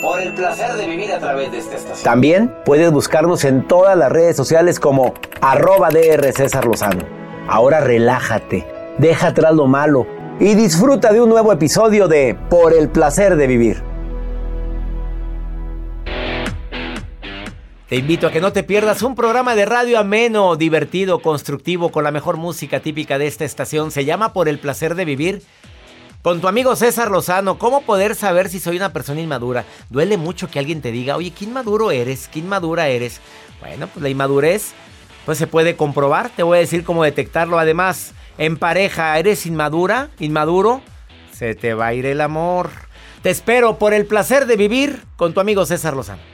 Por el placer de vivir a través de esta estación. También puedes buscarnos en todas las redes sociales como arroba DR César Lozano. Ahora relájate, deja atrás lo malo y disfruta de un nuevo episodio de Por el placer de vivir. Te invito a que no te pierdas un programa de radio ameno, divertido, constructivo, con la mejor música típica de esta estación. Se llama Por el placer de vivir. Con tu amigo César Lozano, ¿cómo poder saber si soy una persona inmadura? Duele mucho que alguien te diga, oye, ¿qué inmaduro eres? ¿Qué inmadura eres? Bueno, pues la inmadurez, pues se puede comprobar. Te voy a decir cómo detectarlo. Además, en pareja, ¿eres inmadura? ¿Inmaduro? Se te va a ir el amor. Te espero por el placer de vivir con tu amigo César Lozano.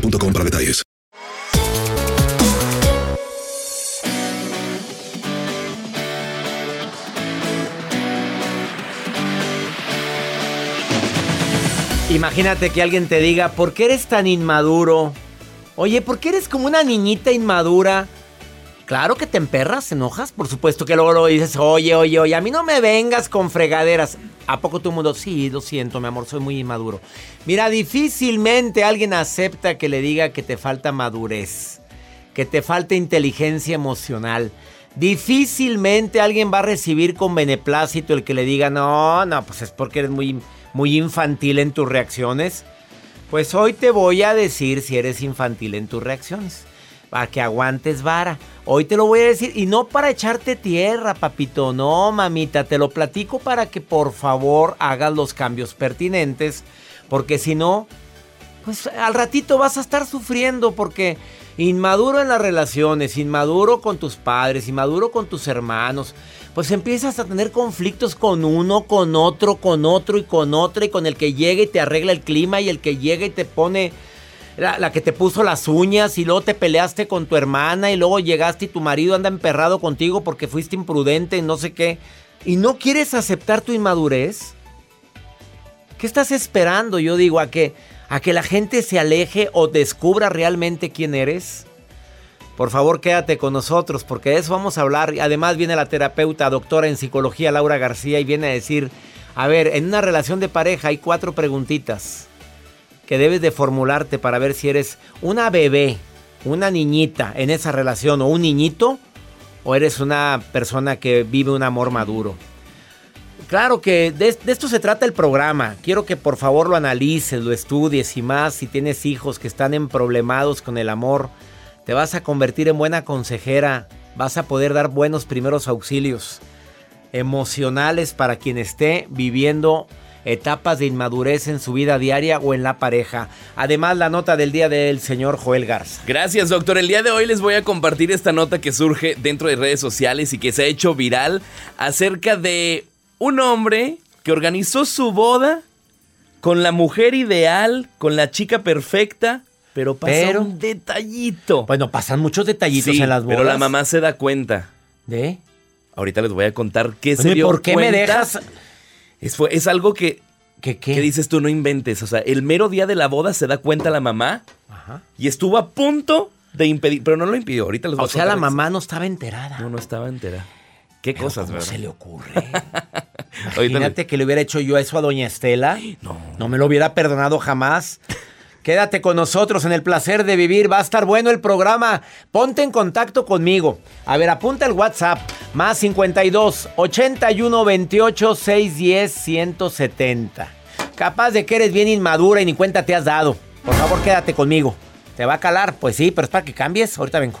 para detalles. Imagínate que alguien te diga, ¿por qué eres tan inmaduro? Oye, ¿por qué eres como una niñita inmadura? Claro que te emperras, enojas, por supuesto que luego lo dices, oye, oye, oye, a mí no me vengas con fregaderas. ¿A poco el mundo? Sí, lo siento, mi amor, soy muy inmaduro. Mira, difícilmente alguien acepta que le diga que te falta madurez, que te falta inteligencia emocional. Difícilmente alguien va a recibir con beneplácito el que le diga, no, no, pues es porque eres muy, muy infantil en tus reacciones. Pues hoy te voy a decir si eres infantil en tus reacciones para que aguantes vara. Hoy te lo voy a decir y no para echarte tierra, papito, no, mamita, te lo platico para que por favor hagas los cambios pertinentes, porque si no, pues al ratito vas a estar sufriendo porque inmaduro en las relaciones, inmaduro con tus padres, inmaduro con tus hermanos, pues empiezas a tener conflictos con uno, con otro, con otro y con otro y con el que llega y te arregla el clima y el que llega y te pone la, que te puso las uñas y luego te peleaste con tu hermana y luego llegaste y tu marido anda emperrado contigo porque fuiste imprudente y no sé qué. ¿Y no quieres aceptar tu inmadurez? ¿Qué estás esperando? Yo digo, a que, a que la gente se aleje o descubra realmente quién eres. Por favor, quédate con nosotros porque de eso vamos a hablar. Además viene la terapeuta, doctora en psicología, Laura García, y viene a decir, a ver, en una relación de pareja hay cuatro preguntitas que debes de formularte para ver si eres una bebé, una niñita en esa relación o un niñito o eres una persona que vive un amor maduro. Claro que de, esto se trata el programa. Quiero que por favor lo analices, lo estudies y más. Si tienes hijos que están en problemados con el amor, te vas a convertir en buena consejera. Vas a poder dar buenos primeros auxilios emocionales para quien esté viviendo etapas de inmadurez en su vida diaria o en la pareja. Además, la nota del día del señor Joel Garza. Gracias, doctor. El día de hoy les voy a compartir esta nota que surge dentro de redes sociales y que se ha hecho viral acerca de un hombre que organizó su boda con la mujer ideal, con la chica perfecta. Pero pasa un detallito. Bueno, pasan muchos detallitos en las bodas. Pero la mamá se da cuenta. ¿De? Ahorita les voy a contar qué se dio ¿Por qué me dejas? Es, es algo que, ¿Qué, qué? dices tú, no inventes. O sea, el mero día de la boda se da cuenta la mamá y estuvo a punto de impedir, pero no lo impidió. Ahorita les voy O sea, la mamá no estaba enterada. No, no estaba enterada. ¿Qué cosas, ¿cómo se le ocurre? Imagínate que le hubiera hecho yo eso a doña Estela. No. No me lo hubiera perdonado jamás. Quédate con nosotros en el placer de vivir. Va a estar bueno el programa. Ponte en contacto conmigo. A ver, apunta el WhatsApp. Más 52 81 28 610 170. Capaz de que eres bien inmadura y ni cuenta te has dado. Por favor, quédate conmigo. ¿Te va a calar? Pues sí, pero es para que cambies. Ahorita vengo.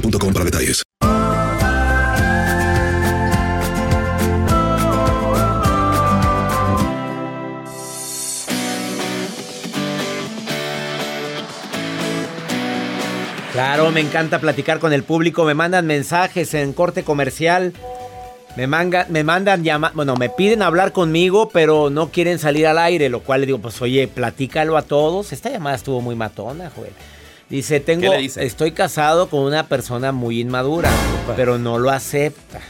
para detalles. Claro, me encanta platicar con el público. Me mandan mensajes en corte comercial. Me, manga- me mandan llama, bueno, me piden hablar conmigo, pero no quieren salir al aire, lo cual le digo, pues oye, platícalo a todos. Esta llamada estuvo muy matona, Joel. Dice, tengo, estoy casado con una persona muy inmadura, pero no lo acepta.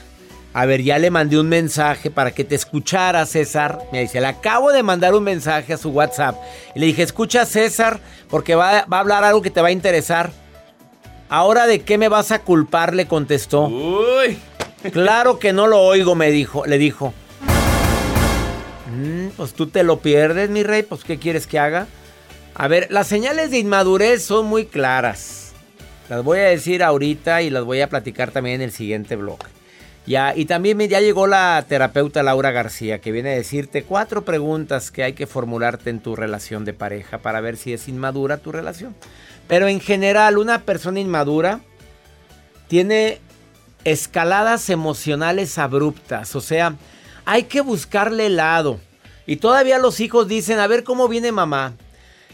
A ver, ya le mandé un mensaje para que te escuchara, César. Me dice, le acabo de mandar un mensaje a su WhatsApp. Y le dije, escucha, César, porque va, va a hablar algo que te va a interesar. Ahora de qué me vas a culpar, le contestó. Uy. Claro que no lo oigo, me dijo, le dijo. "Mm, pues tú te lo pierdes, mi rey, pues ¿qué quieres que haga? A ver, las señales de inmadurez son muy claras. Las voy a decir ahorita y las voy a platicar también en el siguiente blog. Ya, y también ya llegó la terapeuta Laura García, que viene a decirte cuatro preguntas que hay que formularte en tu relación de pareja para ver si es inmadura tu relación. Pero en general, una persona inmadura tiene escaladas emocionales abruptas. O sea, hay que buscarle lado. Y todavía los hijos dicen, a ver cómo viene mamá.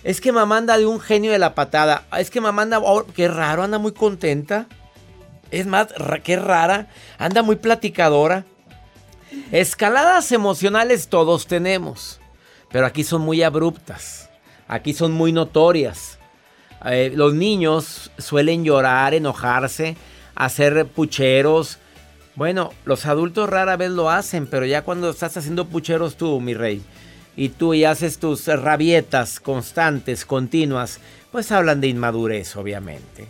Es que mamá anda de un genio de la patada. Es que mamá anda, oh, qué raro, anda muy contenta. Es más, qué rara. Anda muy platicadora. Escaladas emocionales todos tenemos. Pero aquí son muy abruptas. Aquí son muy notorias. Eh, los niños suelen llorar, enojarse, hacer pucheros. Bueno, los adultos rara vez lo hacen, pero ya cuando estás haciendo pucheros tú, mi rey, y tú y haces tus rabietas constantes, continuas, pues hablan de inmadurez, obviamente.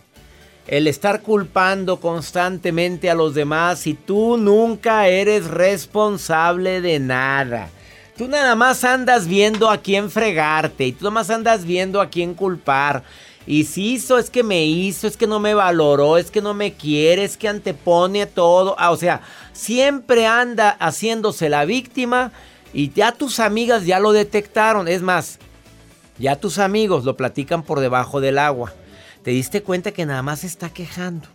El estar culpando constantemente a los demás y tú nunca eres responsable de nada. Tú nada más andas viendo a quién fregarte y tú nada más andas viendo a quién culpar. Y si hizo, es que me hizo, es que no me valoró, es que no me quiere, es que antepone todo. Ah, o sea, siempre anda haciéndose la víctima y ya tus amigas ya lo detectaron. Es más, ya tus amigos lo platican por debajo del agua. Te diste cuenta que nada más está quejando.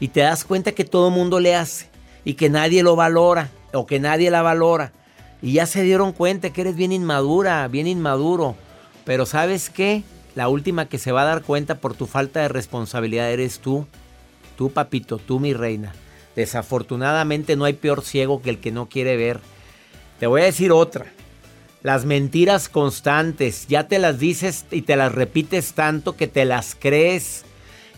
Y te das cuenta que todo mundo le hace. Y que nadie lo valora. O que nadie la valora. Y ya se dieron cuenta que eres bien inmadura, bien inmaduro. Pero ¿sabes qué? La última que se va a dar cuenta por tu falta de responsabilidad eres tú. Tú, papito, tú, mi reina. Desafortunadamente no hay peor ciego que el que no quiere ver. Te voy a decir otra. Las mentiras constantes, ya te las dices y te las repites tanto que te las crees.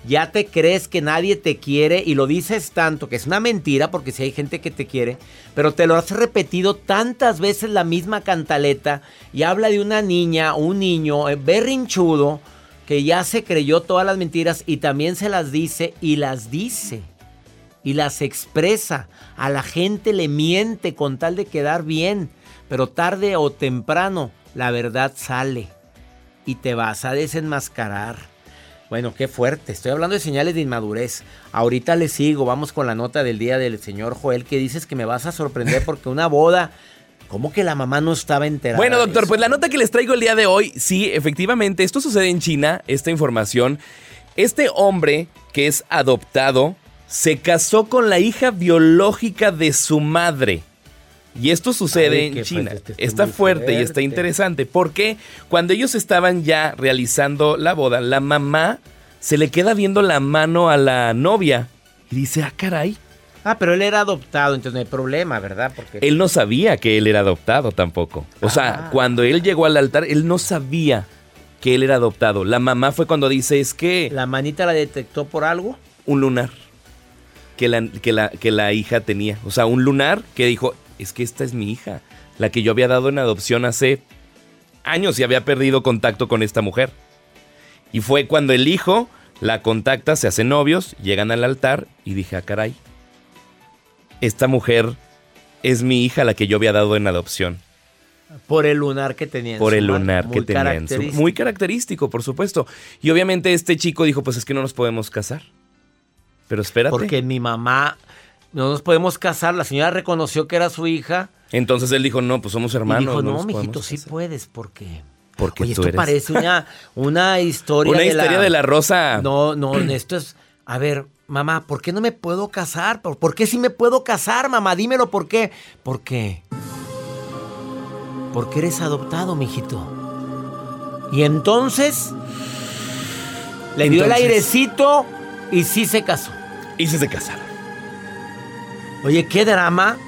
Ya te crees que nadie te quiere y lo dices tanto, que es una mentira porque si hay gente que te quiere, pero te lo has repetido tantas veces la misma cantaleta y habla de una niña o un niño eh, berrinchudo que ya se creyó todas las mentiras y también se las dice y las dice y las expresa. A la gente le miente con tal de quedar bien, pero tarde o temprano la verdad sale y te vas a desenmascarar. Bueno, qué fuerte. Estoy hablando de señales de inmadurez. Ahorita le sigo. Vamos con la nota del día del señor Joel que dices que me vas a sorprender porque una boda... ¿Cómo que la mamá no estaba enterada? Bueno, doctor, pues la nota que les traigo el día de hoy, sí, efectivamente, esto sucede en China, esta información. Este hombre que es adoptado se casó con la hija biológica de su madre. Y esto sucede Ay, en China. fuerte, está fuerte y está interesante. Porque cuando ellos estaban ya realizando la boda, la mamá se le queda viendo la mano a la novia y dice, ah, caray, Ah, pero él era adoptado, entonces no hay problema, ¿verdad? Porque Él no sabía que él era adoptado tampoco. O Ah. sea, cuando él llegó al altar, él no sabía que él era adoptado. La mamá fue cuando dice, es que la manita la detectó por algo. un lunar que la, que, la, que la hija tenía. O sea, un lunar que dijo, es que esta es mi hija, la que yo había dado en adopción hace años y había perdido contacto con esta mujer. Y fue cuando el hijo la contacta, se hacen novios, llegan al altar y dije, ah, caray, esta mujer es mi hija la que yo había dado en adopción. Por el lunar que tenía. en Por su el lunar que tenía en su-. Muy característico, por supuesto. Y obviamente este chico dijo, pues es que no nos podemos casar. Pero espérate. Porque mi mamá, no nos podemos casar. La señora reconoció que era su hija. Entonces él dijo, no, pues somos hermanos. y dijo, no, mijito, sí casar". puedes, porque... Porque Oye, tú esto eres- parece una, una historia Una de historia la... de la rosa. No, no, esto es... A ver, mamá, ¿por qué no me puedo casar? ¿Por, por qué sí me puedo casar, mamá? Dímelo, ¿por qué? ¿Por qué? Porque eres adoptado, mijito. Y entonces... Le dio el airecito y sí se casó. Y se se casaron. Oye, qué drama.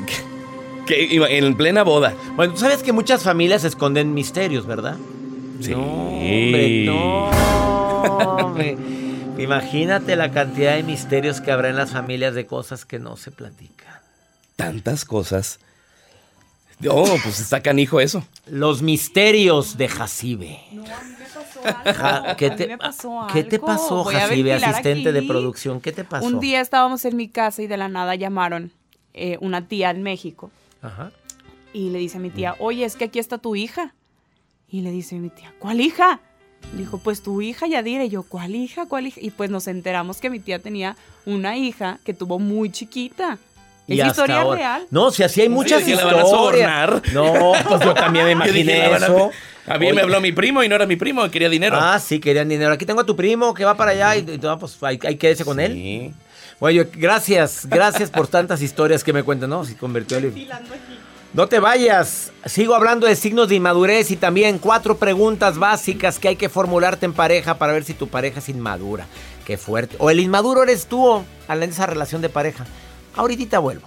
Que iba en plena boda. Bueno, tú sabes que muchas familias esconden misterios, ¿verdad? Sí. No, hombre, no, hombre. Imagínate la cantidad de misterios que habrá en las familias de cosas que no se platican. Tantas cosas. Oh, pues está canijo eso. Los misterios de Jacibe. ¿Qué A mí te, me pasó ¿qué te algo. pasó, a Jacibe, asistente de producción? ¿Qué te pasó? Un día estábamos en mi casa y de la nada llamaron eh, una tía en México Ajá. y le dice a mi tía, oye, es que aquí está tu hija. Y le dice mi tía, ¿cuál hija? Dijo, pues tu hija Yadira. Y yo, ¿cuál hija? ¿Cuál hija? Y pues nos enteramos que mi tía tenía una hija que tuvo muy chiquita. Y es historia ahora- real. No, si así hay muchas que la historias. van a sobornar. No, pues yo también me Yo dije, imaginé eso. A mí Oye. me habló mi primo y no era mi primo, quería dinero. Ah, sí, querían dinero. Aquí tengo a tu primo que va para allá y, y pues ahí, ahí quédese con él. Sí. Bueno, yo- gracias, gracias por tantas historias que me cuentan, ¿no? Si convirtió el... No te vayas. Sigo hablando de signos de inmadurez y también cuatro preguntas básicas que hay que formularte en pareja para ver si tu pareja es inmadura. Qué fuerte. O el inmaduro eres tú o en esa relación de pareja. Ahorita vuelvo.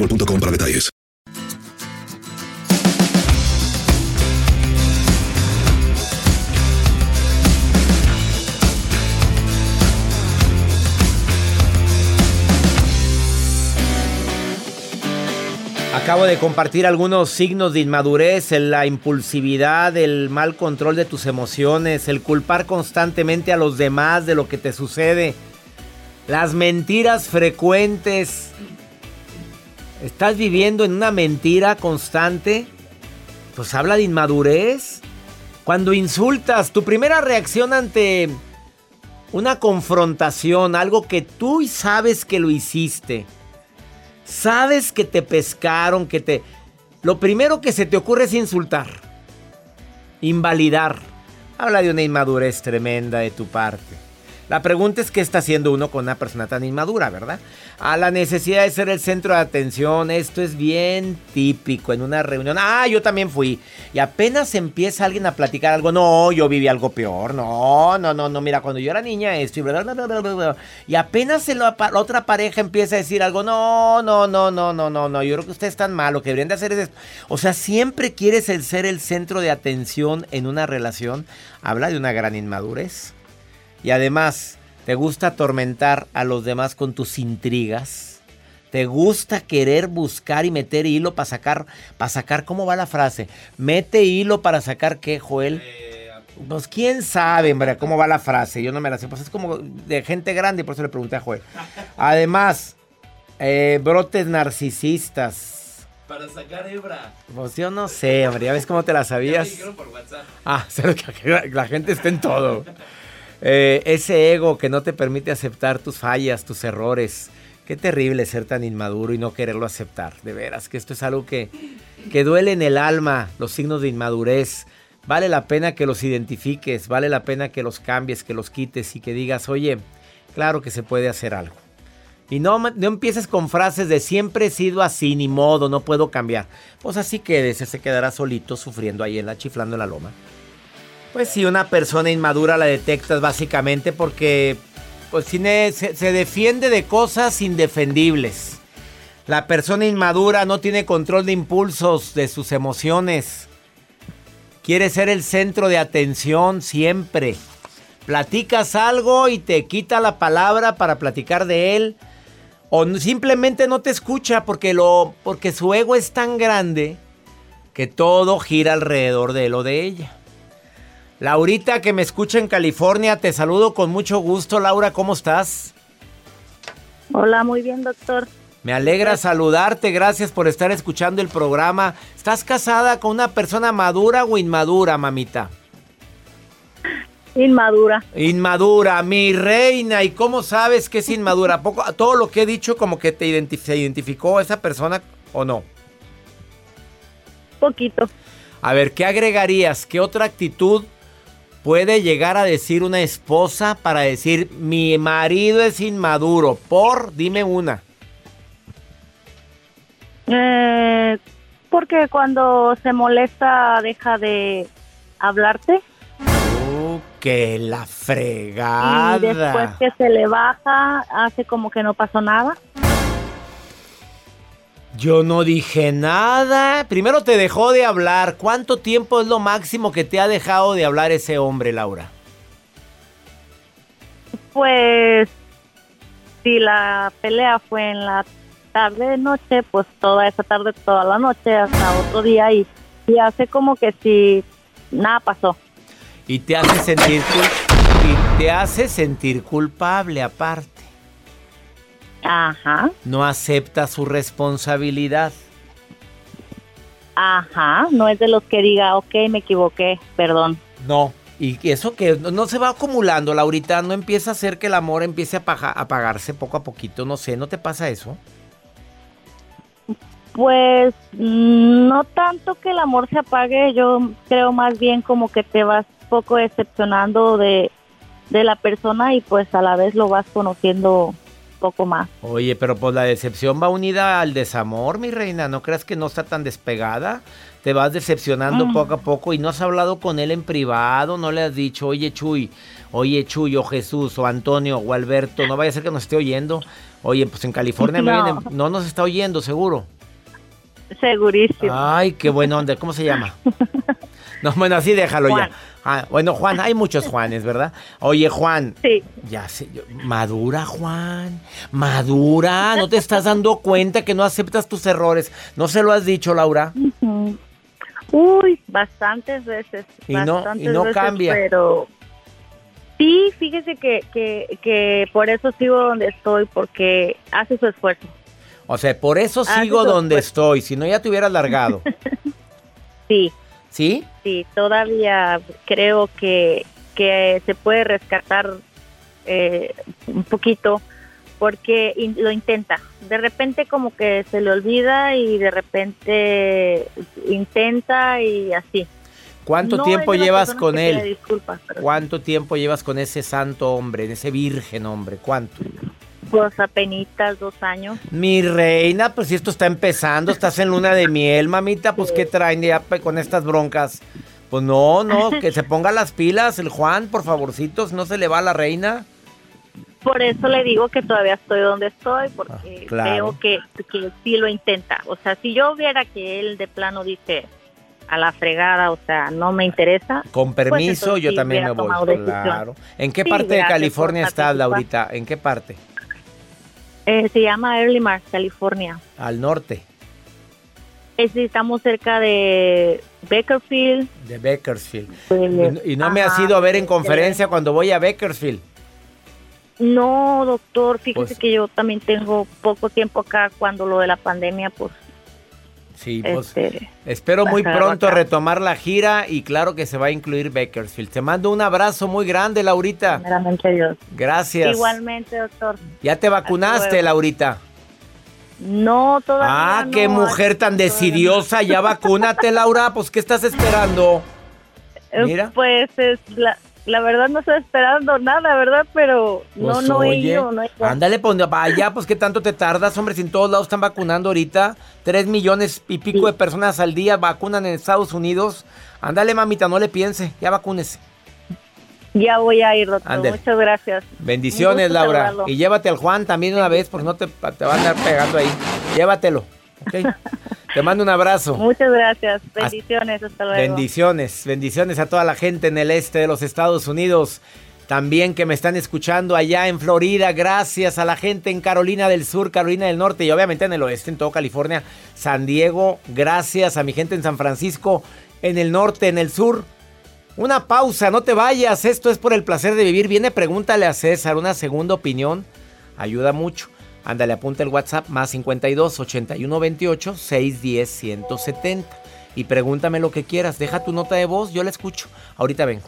boostmobile.com para detalles. Acabo de compartir algunos signos de inmadurez, la impulsividad, el mal control de tus emociones, el culpar constantemente a los demás de lo que te sucede, las mentiras frecuentes. ¿Estás viviendo en una mentira constante? Pues habla de inmadurez. Cuando insultas, tu primera reacción ante una confrontación, algo que tú sabes que lo hiciste Sabes que te pescaron, que te... Lo primero que se te ocurre es insultar, invalidar. Habla de una inmadurez tremenda de tu parte. La pregunta es qué está haciendo uno con una persona tan inmadura, ¿verdad? A la necesidad de ser el centro de atención, esto es bien típico en una reunión. Ah, yo también fui. Y apenas empieza alguien a platicar algo, no, yo viví algo peor, no, no, no, no, mira, cuando yo era niña esto y bla, bla, bla, Y apenas la, otra pareja empieza a decir algo, no, no, no, no, no, no, no, yo creo que ustedes están mal, lo que deberían de hacer es esto. O sea, siempre quieres el ser el centro de atención en una relación. Habla de una gran inmadurez. Y además, ¿te gusta atormentar a los demás con tus intrigas? ¿Te gusta querer buscar y meter hilo para sacar, para sacar, ¿cómo va la frase? Mete hilo para sacar qué, Joel? Pues quién sabe, hombre, cómo va la frase. Yo no me la sé. Pues es como de gente grande, por eso le pregunté a Joel. Además, eh, brotes narcisistas. Para sacar hebra. Pues yo no sé, hombre. Ya ves cómo te la sabías. por WhatsApp. Ah, la gente está en todo. Eh, ese ego que no te permite aceptar tus fallas, tus errores. Qué terrible ser tan inmaduro y no quererlo aceptar. De veras, que esto es algo que, que duele en el alma, los signos de inmadurez. Vale la pena que los identifiques, vale la pena que los cambies, que los quites y que digas, oye, claro que se puede hacer algo. Y no, no empieces con frases de siempre he sido así, ni modo, no puedo cambiar. Pues así quédese, se quedará solito sufriendo ahí en la chiflando en la loma. Pues si una persona inmadura la detectas básicamente porque pues, se, defiende de cosas indefendibles. La persona inmadura no tiene control de impulsos, de sus emociones. Quiere ser el centro de atención siempre. Platicas algo y te quita la palabra para platicar de él. O simplemente no te escucha porque, lo, porque su ego es tan grande que todo gira alrededor de él o de ella. Laurita, que me escucha en California, te saludo con mucho gusto. Laura, ¿cómo estás? Hola, muy bien, doctor. Me alegra saludarte, gracias por estar escuchando el programa. ¿Estás casada con una persona madura o inmadura, mamita? Inmadura. Inmadura, mi reina. ¿Y cómo sabes que es inmadura? ¿Poco, todo lo que he dicho como que te identificó esa persona o no? Poquito. A ver, ¿qué agregarías? ¿Qué otra actitud puede llegar a decir una esposa para decir mi marido es inmaduro? Por, dime una. Eh, porque cuando se molesta deja de hablarte. Uh, que la fregada. Y después que se le baja, hace como que no pasó nada. Yo no dije nada. Primero te dejó de hablar. ¿Cuánto tiempo es lo máximo que te ha dejado de hablar ese hombre, Laura? Pues si la pelea fue en la tarde noche, pues toda esa tarde, toda la noche, hasta otro día y, y hace como que si nada pasó. Y te hace sentir y te hace sentir culpable aparte. Ajá. No acepta su responsabilidad. Ajá, no es de los que diga, ok, me equivoqué, perdón. No, y eso que no se va acumulando, Laurita, no empieza a hacer que el amor empiece a apagarse poco a poquito, no sé, ¿no te pasa eso? Pues mm, no tanto que el amor se apague, yo creo más bien como que te vas poco decepcionando de, de la persona y pues a la vez lo vas conociendo poco más. Oye, pero pues la decepción va unida al desamor, mi reina. ¿No creas que no está tan despegada? Te vas decepcionando mm. poco a poco y no has hablado con él en privado, no le has dicho, oye Chuy, oye Chuy, o Jesús, o Antonio, o Alberto, no vaya a ser que nos esté oyendo. Oye, pues en California no, no nos está oyendo, seguro. Segurísimo. Ay, qué buena onda. ¿Cómo se llama? No, bueno, así déjalo Juan. ya. Ah, bueno, Juan, hay muchos Juanes, ¿verdad? Oye, Juan. Sí. Ya sé. yo- Madura, Juan. Madura. ¿No te estás dando cuenta que no aceptas tus errores? ¿No se lo has dicho, Laura? Uy, bastantes veces. Y no- y no veces, cambia. Pero sí, fíjese que, que, que por eso sigo donde estoy, porque hace su esfuerzo. O sea, por eso sigo donde estoy. Si no, ya te hubieras largado. Sí, ¿Sí? Sí, todavía creo que, que se puede rescatar eh, un poquito porque in- lo intenta. De repente como que se le olvida y de repente intenta y así. ¿Cuánto No tiempo llevas con él? disculpas, pero ¿Cuánto tiempo llevas con ese santo hombre, ese virgen hombre? ¿Cuánto? Pues apenitas dos años. Mi reina, pues si esto está empezando, estás en luna de miel, mamita, pues ¿qué traen ya con estas broncas? Pues no, no, que se ponga las pilas el Juan, por favorcito, si no se le va a la reina. Por eso le digo que todavía estoy donde estoy, porque Ah, claro. veo que, que sí lo intenta. O sea, si yo viera que él de plano dice a la fregada, o sea, no me interesa. Con pues permiso, entonces yo sí también me voy. Claro. ¿En qué Sí, parte de California estás. Laurita? ¿En qué parte? Eh, se llama Early Mars, California. Al norte, Es, estamos cerca de Bakerfield. de Bakersfield. Y, y no me has ido a ver en conferencia cuando voy a Bakersfield. No, doctor, fíjese Pues- que yo también tengo poco tiempo acá cuando lo de la pandemia, pues Sí, pues Este, espero muy pronto acá. retomar la gira y claro que se va a incluir Bakersfield. Te mando un abrazo muy grande, Laurita. primeramente Dios. Gracias. Igualmente, doctor. ¿Ya te vacunaste. Laurita? No, todavía Ah, no. qué mujer tan decidiosa. Ya vacúnate, Laura. Pues, ¿qué estás esperando? Eh, Mira. Pues es la, la verdad no estoy esperando nada, ¿verdad? Pero no, Pues, no he ido, no he ido. Ándale, pues vaya, pues qué tanto te tardas, hombre, si en todos lados están vacunando ahorita. Tres millones y pico de personas al día vacunan en Estados Unidos. Ándale, mamita, no le piense, ya vacúnese. Ya voy a ir, doctor. Muchas gracias. Bendiciones, Laura. saludarlo. Y llévate al Juan también una vez, porque no te, te va a andar pegando ahí. Llévatelo, te mando un abrazo. Muchas gracias. Bendiciones. Hasta luego. Bendiciones, bendiciones a toda la gente en el este de los Estados Unidos. También que me están escuchando allá en Florida. Gracias a la gente en Carolina del Sur, Carolina del Norte y obviamente en el oeste, en todo California, San Diego. Gracias a mi gente en San Francisco, en el norte, en el sur. Una pausa, no te vayas. Esto es por el placer de vivir. Viene, pregúntale a César una segunda opinión. Ayuda mucho. Ándale, apunta el WhatsApp más 52 81 28 610 170. Y pregúntame lo que quieras. Deja tu nota de voz, yo la escucho. Ahorita vengo.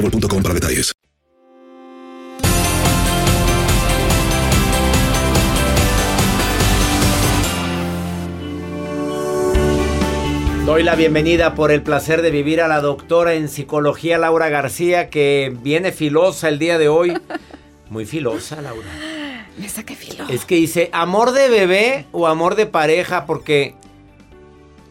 boostmobile.com para detalles. Doy la bienvenida por el placer de vivir a la doctora en psicología Laura García, que viene filosa el día de hoy. Muy filosa, Laura. Me saqué filo. Es que dice, amor de bebé o amor de pareja, porque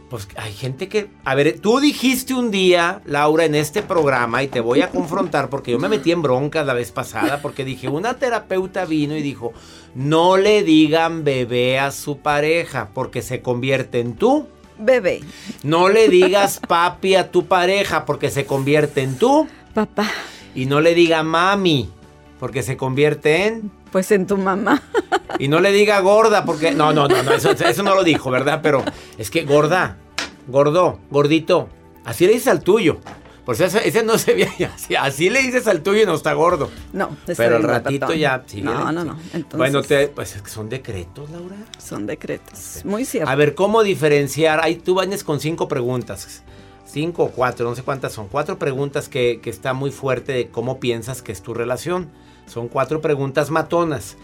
pues hay gente que... A ver, tú dijiste un día, Laura, en este programa, y te voy a confrontar porque yo me metí en broncas la vez pasada, porque dije, una terapeuta vino y dijo, no le digan bebé a su pareja, porque se convierte en tú. Bebé. No le digas papi a tu pareja, porque se convierte en tú. Papá. Y no le diga mami, porque se convierte en... Pues en tu mamá. Y no le diga gorda, porque. No, no, no, no eso, eso no lo dijo, ¿verdad? Pero es que gorda, gordo, gordito. Así le dices al tuyo. Por si ese, no se ve así, así le dices al tuyo y no está gordo. No, está Pero al ratito ya. sí, No, viene- no, no. Entonces, Bueno, te- pues son decretos, Laura. Son decretos. Muy cierto. A ver, ¿cómo diferenciar? Ahí tú vienes con cinco preguntas. Cinco o cuatro, no sé cuántas son. Cuatro preguntas que, que está muy fuerte de cómo piensas que es tu relación. Son cuatro preguntas matonas.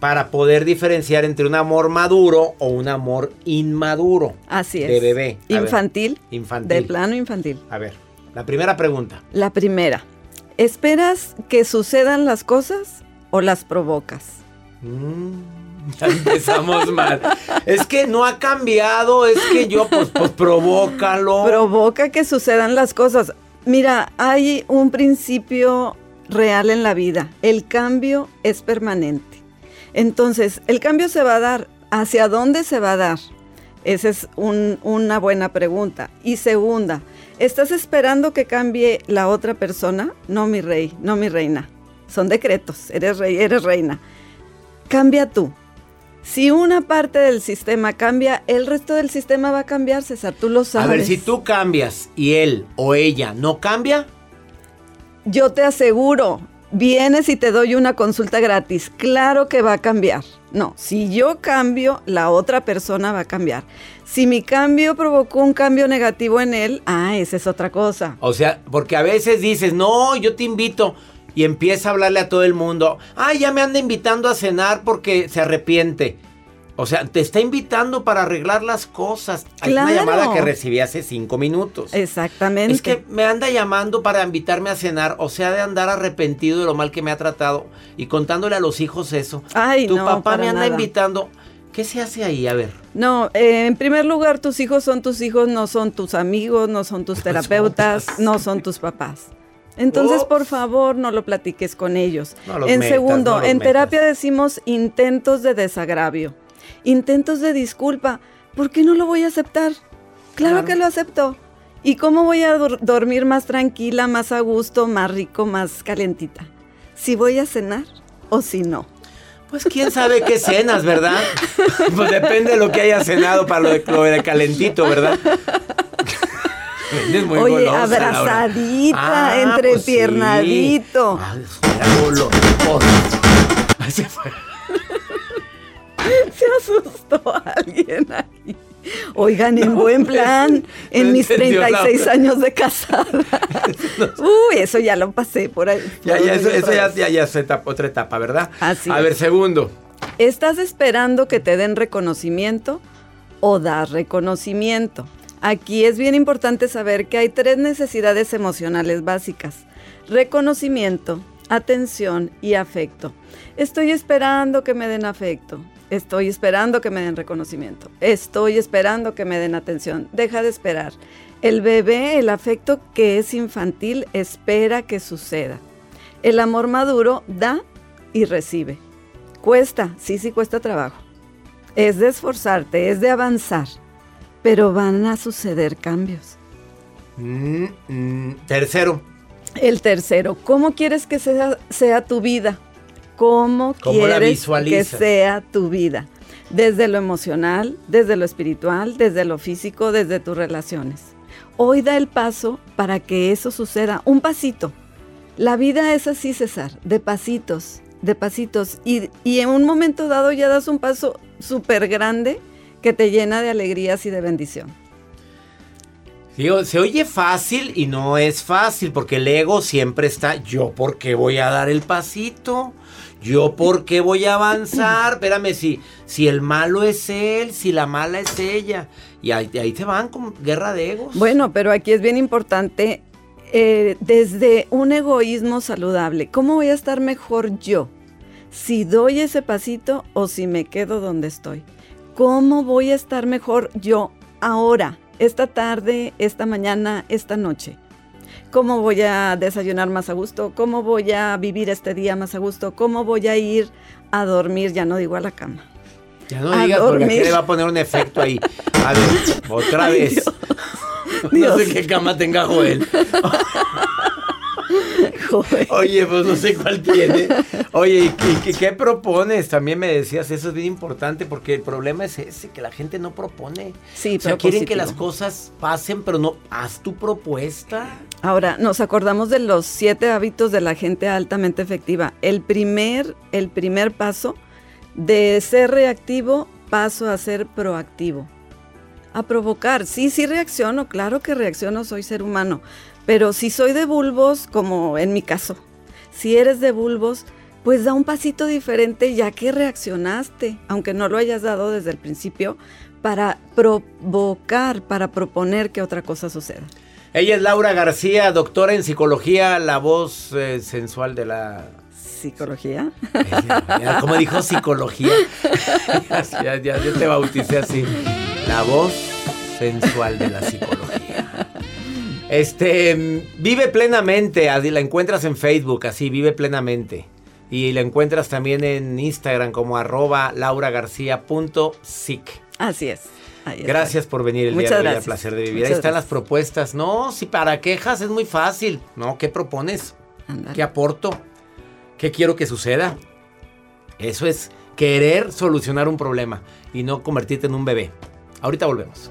Para poder diferenciar entre un amor maduro o un amor inmaduro. Así es. De bebé. A ver, Infantil. infantil. De plano infantil. A ver, la primera pregunta. La primera. ¿Esperas que sucedan las cosas o las provocas? Ya empezamos mal. Es que no ha cambiado, es que yo, pues, pues provócalo. Provoca que sucedan las cosas. Mira, hay un principio real en la vida. El cambio es permanente. Entonces, el cambio se va a dar. ¿Hacia dónde se va a dar? Esa es un- una buena pregunta. Y segunda, ¿estás esperando que cambie la otra persona? No, mi rey, no, mi reina. Son decretos. Eres rey, eres reina. Cambia tú. Si una parte del sistema cambia, el resto del sistema va a cambiar, César. Tú lo sabes. A ver, si tú cambias y él o ella no cambia, Yo te aseguro, vienes y te doy una consulta gratis. Claro que va a cambiar. No, si yo cambio, la otra persona va a cambiar. Si mi cambio provocó un cambio negativo en él, ah, esa es otra cosa. o sea, porque a veces dices, no, yo te invito. Y empieza a hablarle a todo el mundo. Ay, ya me anda invitando a cenar porque se arrepiente. O sea, te está invitando para arreglar las cosas. Hay una llamada que recibí hace cinco minutos. Exactamente. Es que me anda llamando para invitarme a cenar, o sea, de andar arrepentido de lo mal que me ha tratado y contándole a los hijos eso. Ay, tu no, papá me anda nada. invitando. ¿Qué se hace ahí? A ver. No, eh, en primer lugar, tus hijos son tus hijos, no son tus amigos, no son tus terapeutas, no son tus papás. Entonces, por favor, no lo platiques con ellos. No en metas, segundo, no en metas. terapia decimos intentos de desagravio, intentos de disculpa. ¿Por qué no lo voy a aceptar? Claro, Claro. que lo acepto. ¿Y cómo voy a dor- dormir más tranquila, más a gusto, más rico, más calentita? Si voy a cenar o si no. Pues quién sabe qué cenas, ¿verdad? Pues depende de lo que haya cenado para lo de, lo de calentito, ¿verdad? Muy Oye, golosa, abrazadita, Ah, entrepiernadito. pues sí. Ah. Ay, fue. Se asustó alguien ahí. Oigan, en buen plan, en no mis entendió, 36 Laura. años de casada. Uy, eso ya lo pasé por ahí. Ya, ya, eso, ya, ya, ya es etapa- otra etapa, ¿verdad? Así A es. ver, segundo. ¿Estás esperando que te den reconocimiento o das reconocimiento? Aquí es bien importante saber que hay tres necesidades emocionales básicas. Reconocimiento, atención y afecto. Estoy esperando que me den afecto. Estoy esperando que me den reconocimiento. Estoy esperando que me den atención. Deja de esperar. El bebé, el afecto que es infantil, espera que suceda. El amor maduro da y recibe. Cuesta, sí, sí cuesta trabajo. Es de esforzarte, es de avanzar, pero van a suceder cambios. Mm, mm, tercero. El tercero, ¿cómo quieres que sea, sea tu vida? ¿Cómo, ¿Cómo la quieres que sea tu vida? Desde lo emocional, desde lo espiritual, desde lo físico, desde tus relaciones. Hoy da el paso para que eso suceda. Un pasito. La vida es así, César, de pasitos, de pasitos. Y, y en un momento dado ya das un paso súper grande que te llena de alegrías y de bendición. Digo, se oye fácil y no es fácil porque el ego siempre está, yo por qué voy a dar el pasito, yo por qué voy a avanzar, espérame, si, si el malo es él, si la mala es ella, y ahí, ahí te van con guerra de egos. Bueno, pero aquí es bien importante eh, desde un egoísmo saludable. ¿Cómo voy a estar mejor yo? Si doy ese pasito o si me quedo donde estoy. ¿Cómo voy a estar mejor yo ahora, esta tarde, esta mañana, esta noche? ¿Cómo voy a desayunar más a gusto? ¿Cómo voy a vivir este día más a gusto? ¿Cómo voy a ir a dormir? Ya no digo a la cama. Ya no digas porque aquí dormir. le va a poner un efecto ahí. A ver, otra Ay, vez. No sé qué cama tenga Joel. Oye, pues no sé cuál tiene. Oye, ¿y qué, propones? También me decías, eso es bien importante porque el problema es ese, que la gente no propone. Sí, o sea, quieren que las cosas pasen, pero no, haz tu propuesta. Ahora, nos acordamos de los siete hábitos de la gente altamente efectiva. El primer, el primer paso de ser reactivo, paso a ser proactivo. A provocar. Sí, sí reacciono, claro que reacciono, soy ser humano. Pero si soy de bulbos, como en mi caso, si eres de bulbos, pues da un pasito diferente ya que reaccionaste, aunque no lo hayas dado desde el principio, para provocar, para proponer que otra cosa suceda. Ella es Laura García, doctora en psicología, la voz eh, sensual de la... ¿Psicología? Ya, ¿Cómo dijo psicología? ya, ya, ya, yo te bauticé así. La voz sensual de la psicología. Este, mm, vive plenamente, así la encuentras en Facebook, así, vive plenamente. Y la encuentras también en Instagram como arroba lauragarcía.sic. Así es. Gracias por venir el Muchas día de hoy gracias. placer de vivir. Muchas Ahí están gracias. las propuestas. No, si para quejas es muy fácil. No, ¿qué propones? ¿Qué aporto? ¿Qué quiero que suceda? Eso es querer solucionar un problema y no convertirte en un bebé. Ahorita volvemos.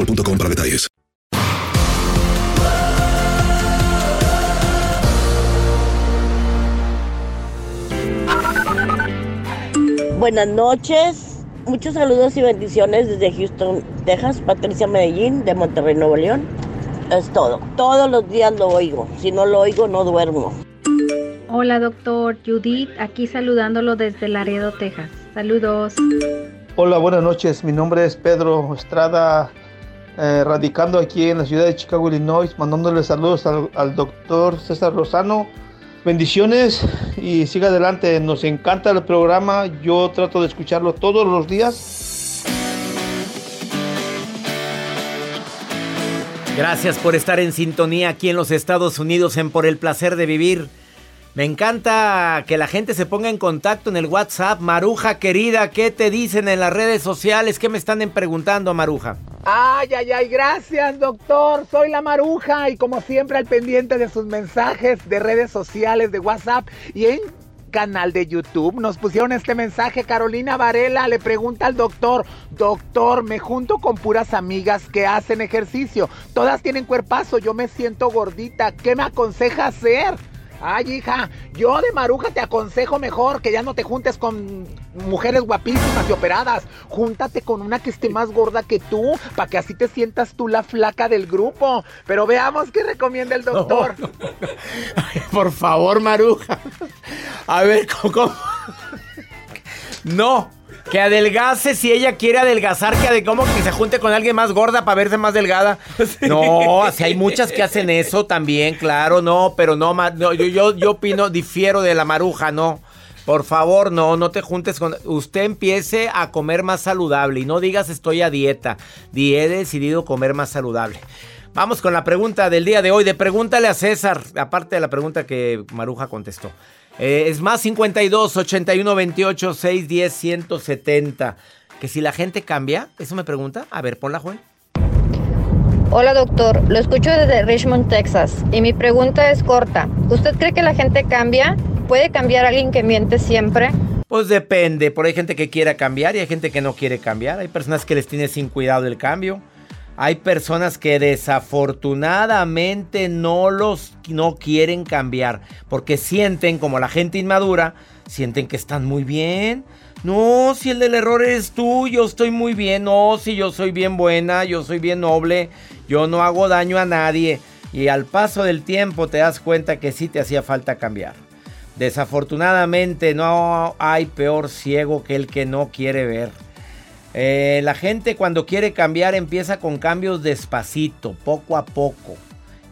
boostmobile.com para detalles. Buenas noches. Muchos saludos y bendiciones desde Houston, Texas. Patricia Medellín, de Monterrey, Nuevo León. Es todo. Todos los días lo oigo. Si no lo oigo, no duermo. Hola, doctor Judith. Aquí saludándolo desde Laredo, Texas. Saludos. Hola, buenas noches. Mi nombre es Pedro Estrada, eh, radicando aquí en la ciudad de Chicago, Illinois, mandándole saludos al, al doctor César Lozano. Bendiciones y siga adelante. Nos encanta el programa. Yo trato de escucharlo todos los días. Gracias por estar en sintonía aquí en los Estados Unidos en Por el Placer de Vivir. Me encanta que la gente se ponga en contacto en el WhatsApp. Maruja querida, ¿qué te dicen en las redes sociales? ¿Qué me están preguntando, Maruja? Ay, ay, ay, gracias doctor. Soy la Maruja y como siempre al pendiente de sus mensajes de redes sociales, de WhatsApp y en canal de YouTube. Nos pusieron este mensaje. Carolina Varela le pregunta al doctor, doctor, me junto con puras amigas que hacen ejercicio. Todas tienen cuerpazo, yo me siento gordita. ¿Qué me aconseja hacer? Ay, hija, yo de maruja te aconsejo mejor que ya no te juntes con mujeres guapísimas y operadas. Júntate con una que esté más gorda que tú, para que así te sientas tú la flaca del grupo. Pero veamos qué recomienda el doctor. Por favor, maruja. A ver, ¿cómo? No. Que adelgace si ella quiere adelgazar, que de como que se junte con alguien más gorda para verse más delgada. No, así hay muchas que hacen eso también, claro, no, pero no, no yo, yo, yo opino, difiero de la maruja, no. Por favor, no, no te juntes con... Usted empiece a comer más saludable y no digas estoy a dieta. Di, he decidido comer más saludable. Vamos con la pregunta del día de hoy, de pregúntale a César, aparte de la pregunta que Maruja contestó. Eh, es más 52 81 28 610 170. Que si la gente cambia, eso me pregunta. A ver, ponla, Juan. Hola doctor, lo escucho desde Richmond, Texas. Y mi pregunta es corta. ¿Usted cree que la gente cambia? ¿Puede cambiar alguien que miente siempre? Pues depende. Por ahí hay gente que quiere cambiar y hay gente que no quiere cambiar. Hay personas que les tiene sin cuidado el cambio. Hay personas que desafortunadamente no los no quieren cambiar porque sienten como la gente inmadura, sienten que están muy bien. No, si el del error eres tú, yo estoy muy bien. No, si yo soy bien buena, yo soy bien noble, yo no hago daño a nadie. Y al paso del tiempo te das cuenta que sí te hacía falta cambiar. Desafortunadamente no hay peor ciego que el que no quiere ver. Eh, la gente cuando quiere cambiar empieza con cambios despacito, poco a poco.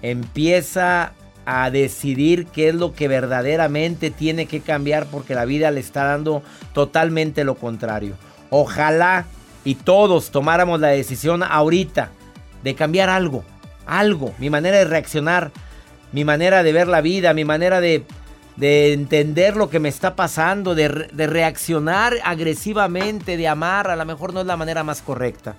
Empieza a decidir qué es lo que verdaderamente tiene que cambiar porque la vida le está dando totalmente lo contrario. Ojalá y todos tomáramos la decisión ahorita de cambiar algo, algo, mi manera de reaccionar, mi manera de ver la vida, mi manera de, de entender lo que me está pasando, de, de, reaccionar agresivamente, de amar, a lo mejor no es la manera más correcta.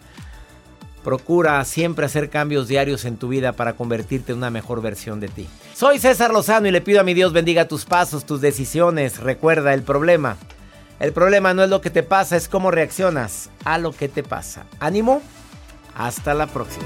Procura siempre hacer cambios diarios en tu vida para convertirte en una mejor versión de ti. Soy César Lozano y le pido a mi Dios bendiga tus pasos, tus decisiones. Recuerda el problema. El problema no es lo que te pasa, es cómo reaccionas a lo que te pasa. Ánimo. Hasta la próxima.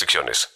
restricciones.